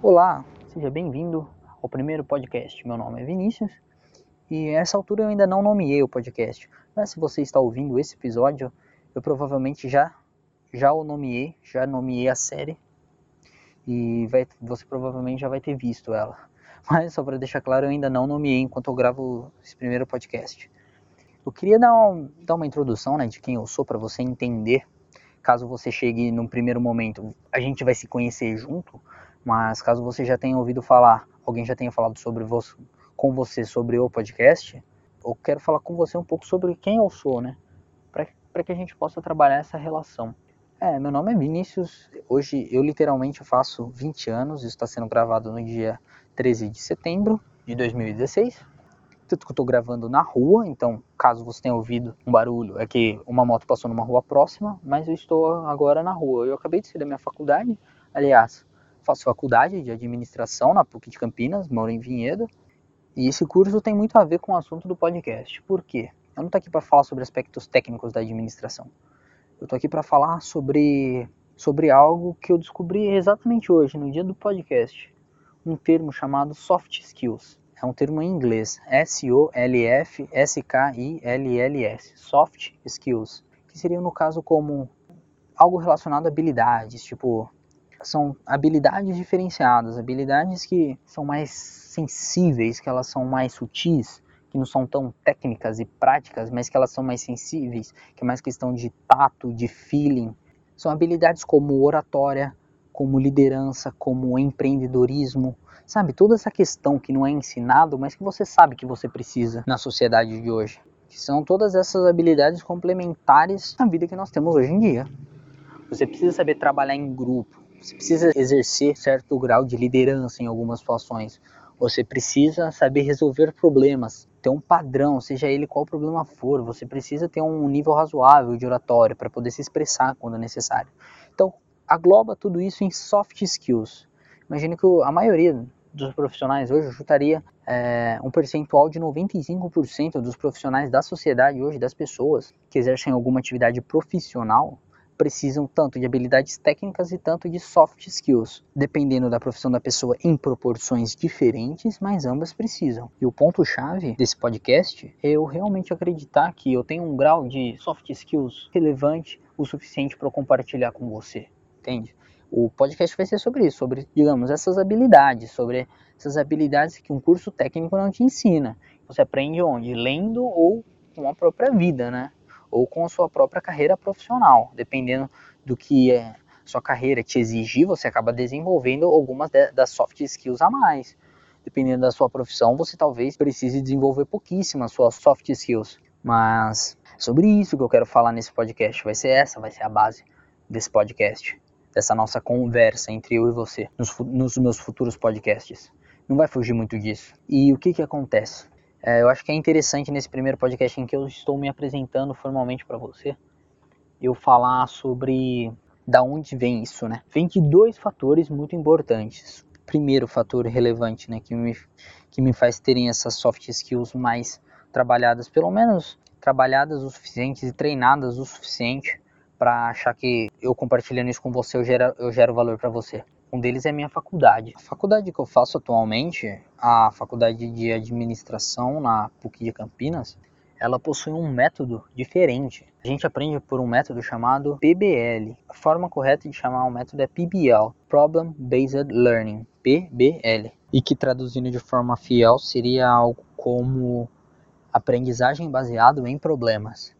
Olá, seja bem-vindo ao primeiro podcast. Meu nome é Vinícius e essa altura eu ainda não nomeei o podcast. Mas se você está ouvindo esse episódio, eu provavelmente já já o nomeei, já nomeei a série e vai, você provavelmente já vai ter visto ela. Mas só para deixar claro, eu ainda não nomeei enquanto eu gravo esse primeiro podcast. Eu queria dar, um, dar uma introdução né, de quem eu sou para você entender. Caso você chegue num primeiro momento, a gente vai se conhecer junto, mas caso você já tenha ouvido falar, alguém já tenha falado sobre você, com você sobre o podcast, eu quero falar com você um pouco sobre quem eu sou, né? Para que a gente possa trabalhar essa relação. É, meu nome é Vinícius. Hoje eu literalmente faço 20 anos. Isso está sendo gravado no dia 13 de setembro de 2016. Tanto que eu estou gravando na rua, então caso você tenha ouvido um barulho, é que uma moto passou numa rua próxima, mas eu estou agora na rua. Eu acabei de sair da minha faculdade, aliás, faço faculdade de administração na PUC de Campinas, moro em Vinhedo, e esse curso tem muito a ver com o assunto do podcast. Por quê? Eu não estou aqui para falar sobre aspectos técnicos da administração. Eu estou aqui para falar sobre, sobre algo que eu descobri exatamente hoje, no dia do podcast. Um termo chamado soft skills é um termo em inglês, S-O-L-F-S-K-I-L-L-S, Soft Skills, que seria no caso como algo relacionado a habilidades, tipo, são habilidades diferenciadas, habilidades que são mais sensíveis, que elas são mais sutis, que não são tão técnicas e práticas, mas que elas são mais sensíveis, que é mais questão de tato, de feeling. São habilidades como oratória, como liderança, como empreendedorismo, Sabe, toda essa questão que não é ensinado, mas que você sabe que você precisa na sociedade de hoje. Que são todas essas habilidades complementares à vida que nós temos hoje em dia. Você precisa saber trabalhar em grupo, você precisa exercer certo grau de liderança em algumas situações. Você precisa saber resolver problemas, ter um padrão, seja ele qual problema for. Você precisa ter um nível razoável de oratória para poder se expressar quando necessário. Então, agloba tudo isso em soft skills. Imagine que a maioria dos profissionais hoje, eu chutaria é, um percentual de 95% dos profissionais da sociedade hoje, das pessoas que exercem alguma atividade profissional, precisam tanto de habilidades técnicas e tanto de soft skills, dependendo da profissão da pessoa em proporções diferentes, mas ambas precisam. E o ponto chave desse podcast é eu realmente acreditar que eu tenho um grau de soft skills relevante o suficiente para compartilhar com você, entende? O podcast vai ser sobre isso, sobre, digamos, essas habilidades, sobre essas habilidades que um curso técnico não te ensina. Você aprende onde? Lendo ou com a própria vida, né? Ou com a sua própria carreira profissional, dependendo do que é sua carreira te exigir, você acaba desenvolvendo algumas das soft skills a mais. Dependendo da sua profissão, você talvez precise desenvolver pouquíssimas suas soft skills. Mas sobre isso que eu quero falar nesse podcast, vai ser essa, vai ser a base desse podcast dessa nossa conversa entre eu e você nos, nos meus futuros podcasts. Não vai fugir muito disso. E o que que acontece? É, eu acho que é interessante nesse primeiro podcast em que eu estou me apresentando formalmente para você, eu falar sobre da onde vem isso, né? Vem de dois fatores muito importantes. Primeiro fator relevante, né, que me, que me faz terem essas soft skills mais trabalhadas, pelo menos trabalhadas o suficiente e treinadas o suficiente para achar que eu compartilhando isso com você eu gero, eu gero valor para você. Um deles é a minha faculdade. A faculdade que eu faço atualmente, a faculdade de administração na PUC de Campinas, ela possui um método diferente. A gente aprende por um método chamado PBL. A forma correta de chamar o método é PBL, Problem Based Learning, PBL. E que traduzindo de forma fiel seria algo como aprendizagem baseado em problemas.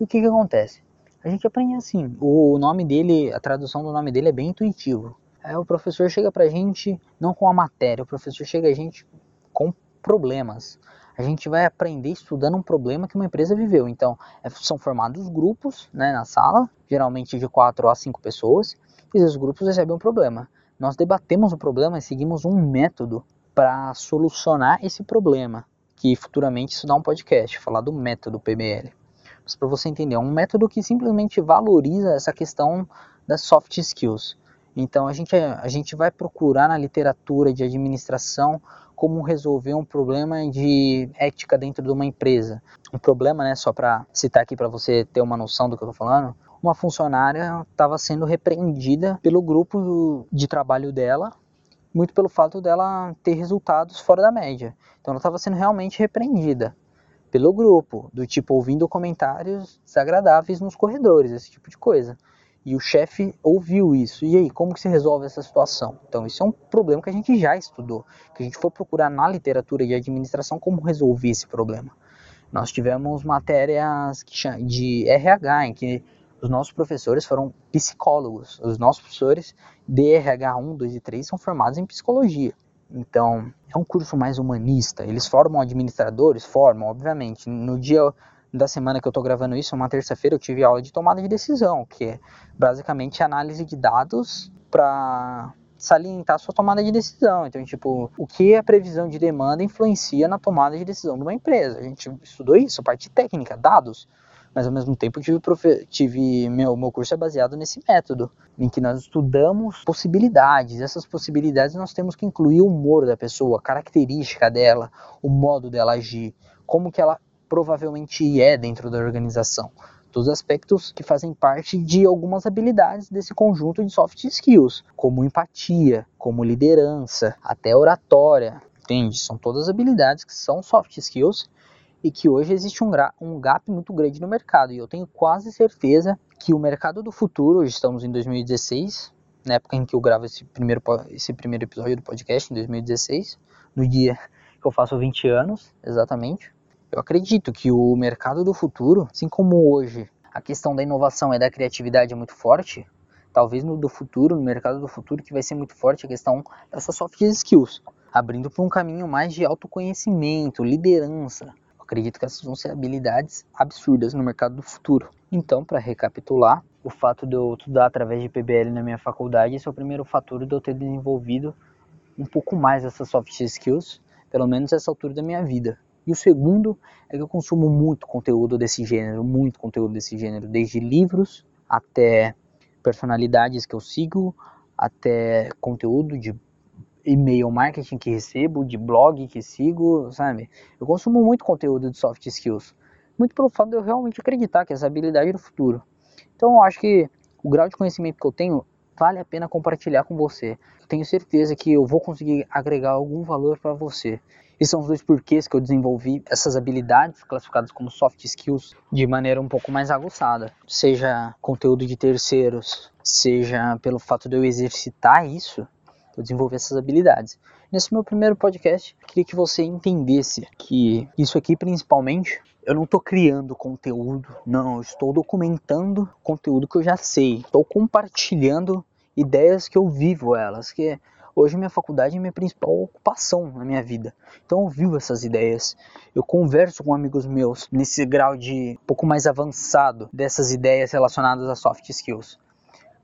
E o que, que acontece? a gente aprende assim. O nome dele, a tradução do nome dele é bem intuitivo. É, o professor chega pra gente não com a matéria, o professor chega a gente com problemas. A gente vai aprender estudando um problema que uma empresa viveu. Então, é, são formados grupos né, na sala, geralmente de 4 a 5 pessoas, e esses grupos recebem um problema. Nós debatemos o problema e seguimos um método para solucionar esse problema, que futuramente isso dá um podcast, falar do método PBL para você entender. É um método que simplesmente valoriza essa questão das soft skills. Então a gente, a gente vai procurar na literatura de administração como resolver um problema de ética dentro de uma empresa. Um problema, né, só para citar aqui para você ter uma noção do que eu estou falando, uma funcionária estava sendo repreendida pelo grupo de trabalho dela muito pelo fato dela ter resultados fora da média. Então ela estava sendo realmente repreendida pelo grupo, do tipo ouvindo comentários desagradáveis nos corredores, esse tipo de coisa. E o chefe ouviu isso. E aí, como que se resolve essa situação? Então, isso é um problema que a gente já estudou, que a gente for procurar na literatura de administração como resolver esse problema. Nós tivemos matérias de RH, em que os nossos professores foram psicólogos. Os nossos professores de RH 1, 2 e 3 são formados em psicologia. Então, é um curso mais humanista. Eles formam administradores? Formam, obviamente. No dia da semana que eu estou gravando isso, uma terça-feira, eu tive aula de tomada de decisão, que é basicamente análise de dados para salientar a sua tomada de decisão. Então, tipo, o que a previsão de demanda influencia na tomada de decisão de uma empresa. A gente estudou isso, parte técnica, dados mas ao mesmo tempo tive, tive meu, meu curso é baseado nesse método, em que nós estudamos possibilidades. Essas possibilidades nós temos que incluir o humor da pessoa, a característica dela, o modo dela agir, como que ela provavelmente é dentro da organização. Todos aspectos que fazem parte de algumas habilidades desse conjunto de soft skills, como empatia, como liderança, até oratória, entende? São todas habilidades que são soft skills e que hoje existe um, um gap muito grande no mercado. E eu tenho quase certeza que o mercado do futuro, hoje estamos em 2016, na época em que eu gravo esse primeiro, esse primeiro episódio do podcast, em 2016, no dia que eu faço 20 anos, exatamente. Eu acredito que o mercado do futuro, assim como hoje a questão da inovação e da criatividade é muito forte, talvez no do futuro, no mercado do futuro, que vai ser muito forte a questão dessas soft skills, abrindo para um caminho mais de autoconhecimento, liderança, acredito que essas vão ser habilidades absurdas no mercado do futuro. Então, para recapitular, o fato de eu estudar através de PBL na minha faculdade, esse é o primeiro fator de eu ter desenvolvido um pouco mais essas soft skills, pelo menos essa altura da minha vida. E o segundo é que eu consumo muito conteúdo desse gênero, muito conteúdo desse gênero, desde livros até personalidades que eu sigo, até conteúdo de e-mail marketing que recebo, de blog que sigo, sabe? Eu consumo muito conteúdo de soft skills, muito pelo fato de eu realmente acreditar que essa habilidade é do futuro. Então eu acho que o grau de conhecimento que eu tenho vale a pena compartilhar com você. Tenho certeza que eu vou conseguir agregar algum valor para você. Esses são os dois porquês que eu desenvolvi essas habilidades classificadas como soft skills de maneira um pouco mais aguçada. Seja conteúdo de terceiros, seja pelo fato de eu exercitar isso, eu desenvolver essas habilidades. Nesse meu primeiro podcast, queria que você entendesse que isso aqui principalmente eu não estou criando conteúdo, não, eu estou documentando conteúdo que eu já sei, estou compartilhando ideias que eu vivo elas, que hoje minha faculdade é minha principal ocupação na minha vida. Então eu vivo essas ideias, eu converso com amigos meus nesse grau de um pouco mais avançado dessas ideias relacionadas a soft skills.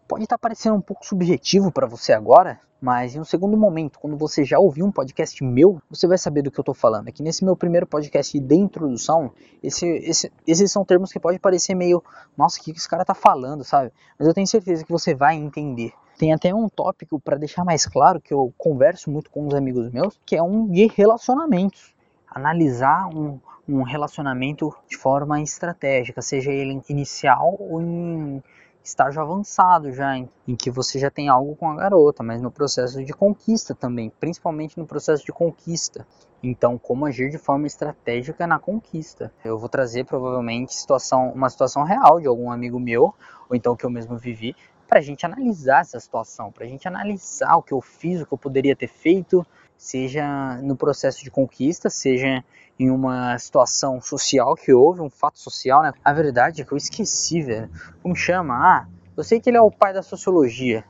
Pode estar parecendo um pouco subjetivo para você agora, mas em um segundo momento, quando você já ouviu um podcast meu, você vai saber do que eu estou falando. É que nesse meu primeiro podcast de introdução, esse, esse, esses são termos que pode parecer meio, nossa, o que esse cara está falando, sabe? Mas eu tenho certeza que você vai entender. Tem até um tópico para deixar mais claro que eu converso muito com os amigos meus, que é um de relacionamentos. Analisar um, um relacionamento de forma estratégica, seja ele inicial ou em estágio avançado já, em, em, que você já tem algo com a garota, mas no processo de conquista também, principalmente no processo de conquista. Então, como agir de forma estratégica na conquista. Eu vou trazer provavelmente situação, uma situação real de algum amigo meu, ou então que eu mesmo vivi, para a gente analisar essa situação, para a gente analisar o que eu fiz, o que eu poderia ter feito, seja no processo de conquista, seja em uma situação social que houve, um fato social, né? A verdade é que eu esqueci, velho. Como chama? Ah, eu sei que ele é o pai da sociologia.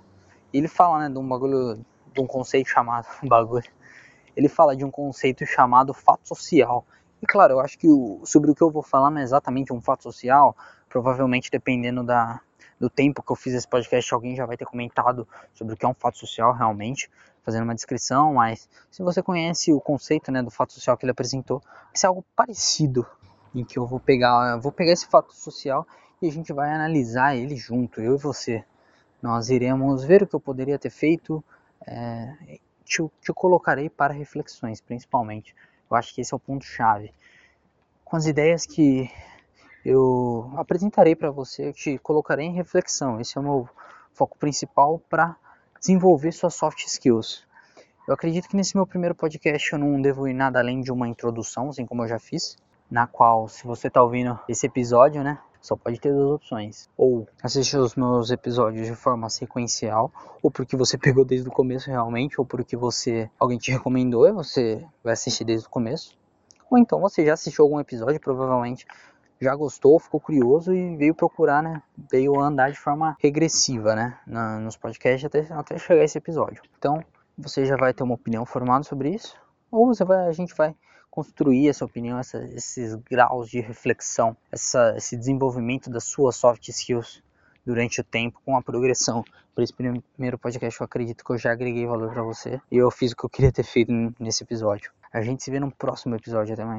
Ele fala, né, de um bagulho, de um conceito chamado, um bagulho. Ele fala de um conceito chamado fato social. E claro, eu acho que o, sobre o que eu vou falar não é exatamente um fato social, provavelmente dependendo da, do tempo que eu fiz esse podcast, alguém já vai ter comentado sobre o que é um fato social realmente fazendo uma descrição, mas se você conhece o conceito né, do fato social que ele apresentou, vai ser algo parecido em que eu vou pegar, eu vou pegar esse fato social e a gente vai analisar ele junto, eu e você. Nós iremos ver o que eu poderia ter feito, é, te, te colocarei para reflexões, principalmente. Eu acho que esse é o ponto chave. Com as ideias que eu apresentarei para você, te colocarei em reflexão. Esse é o meu foco principal para desenvolver suas soft skills. Eu acredito que nesse meu primeiro podcast eu não devo ir nada além de uma introdução, assim como eu já fiz, na qual, se você está ouvindo esse episódio, né, só pode ter duas opções. Ou assistir os meus episódios de forma sequencial, ou porque você pegou desde o começo realmente, ou porque você alguém te recomendou e você vai assistir desde o começo. Ou então você já assistiu algum episódio, provavelmente já gostou, ficou curioso e veio procurar, né? Veio andar de forma regressiva, né? Na, nos podcasts até, até chegar esse episódio. Então, você já vai ter uma opinião formada sobre isso, ou você vai, a gente vai construir essa opinião, essa, esses graus de reflexão, essa, esse desenvolvimento das suas soft skills durante o tempo com a progressão. Por esse primeiro podcast eu acredito que eu já agreguei valor para você e eu fiz o que eu queria ter feito nesse episódio. A gente se vê no próximo episódio, até mais.